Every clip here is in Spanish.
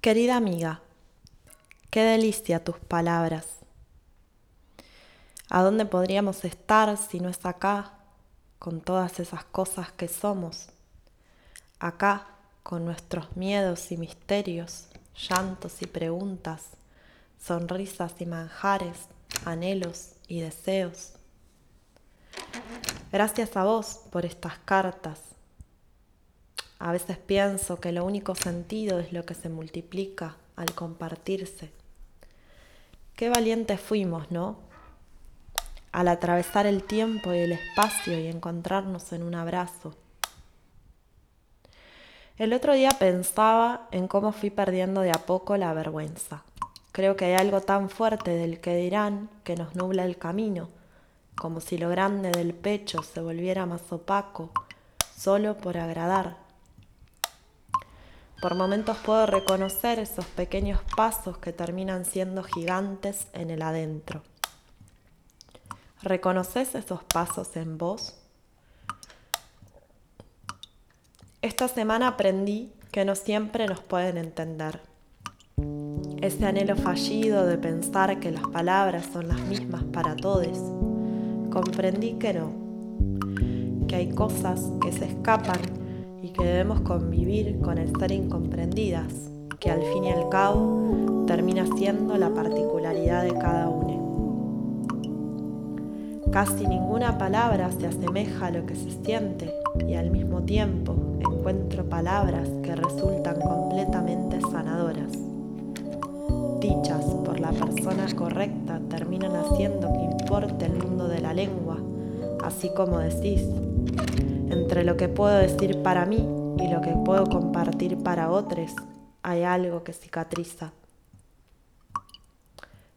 Querida amiga, qué delicia tus palabras. ¿A dónde podríamos estar si no es acá, con todas esas cosas que somos? Acá, con nuestros miedos y misterios, llantos y preguntas, sonrisas y manjares, anhelos y deseos. Gracias a vos por estas cartas a veces pienso que lo único sentido es lo que se multiplica al compartirse. Qué valientes fuimos, ¿no? Al atravesar el tiempo y el espacio y encontrarnos en un abrazo. El otro día pensaba en cómo fui perdiendo de a poco la vergüenza. Creo que hay algo tan fuerte del que dirán que nos nubla el camino, como si lo grande del pecho se volviera más opaco, solo por agradar por momentos puedo reconocer esos pequeños pasos que terminan siendo gigantes en el adentro. ¿Reconoces esos pasos en vos? Esta semana aprendí que no siempre nos pueden entender. Ese anhelo fallido de pensar que las palabras son las mismas para todos, comprendí que no, que hay cosas que se escapan y que debemos convivir con el ser incomprendidas, que al fin y al cabo termina siendo la particularidad de cada uno. Casi ninguna palabra se asemeja a lo que se siente y al mismo tiempo encuentro palabras que resultan completamente sanadoras. Dichas por la persona correcta terminan haciendo que importe el mundo de la lengua, así como decís, entre lo que puedo decir para mí y lo que puedo compartir para otros, hay algo que cicatriza.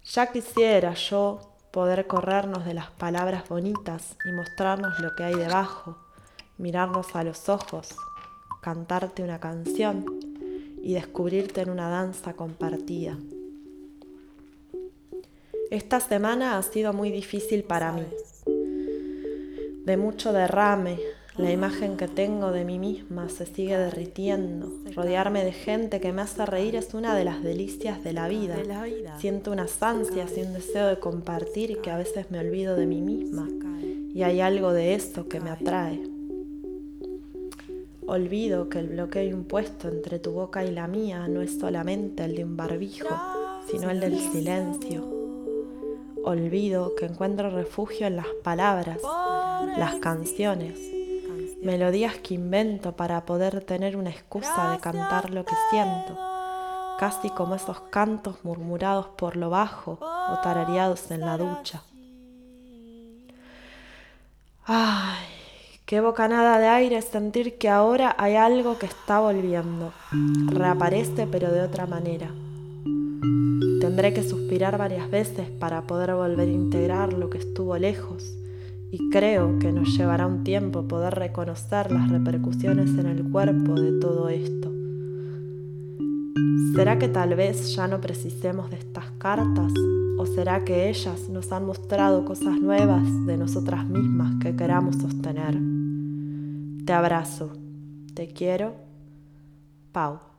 Ya quisiera yo poder corrernos de las palabras bonitas y mostrarnos lo que hay debajo, mirarnos a los ojos, cantarte una canción y descubrirte en una danza compartida. Esta semana ha sido muy difícil para mí, de mucho derrame, la imagen que tengo de mí misma se sigue derritiendo. Rodearme de gente que me hace reír es una de las delicias de la vida. Siento unas ansias y un deseo de compartir que a veces me olvido de mí misma. Y hay algo de eso que me atrae. Olvido que el bloqueo impuesto entre tu boca y la mía no es solamente el de un barbijo, sino el del silencio. Olvido que encuentro refugio en las palabras, las canciones melodías que invento para poder tener una excusa de cantar lo que siento, casi como esos cantos murmurados por lo bajo o tarareados en la ducha. Ay, qué bocanada de aire sentir que ahora hay algo que está volviendo. Reaparece pero de otra manera. Tendré que suspirar varias veces para poder volver a integrar lo que estuvo lejos y creo que nos llevará un tiempo poder reconocer las repercusiones en el cuerpo de todo esto. ¿Será que tal vez ya no precisemos de estas cartas? ¿O será que ellas nos han mostrado cosas nuevas de nosotras mismas que queramos sostener? Te abrazo, te quiero, Pau.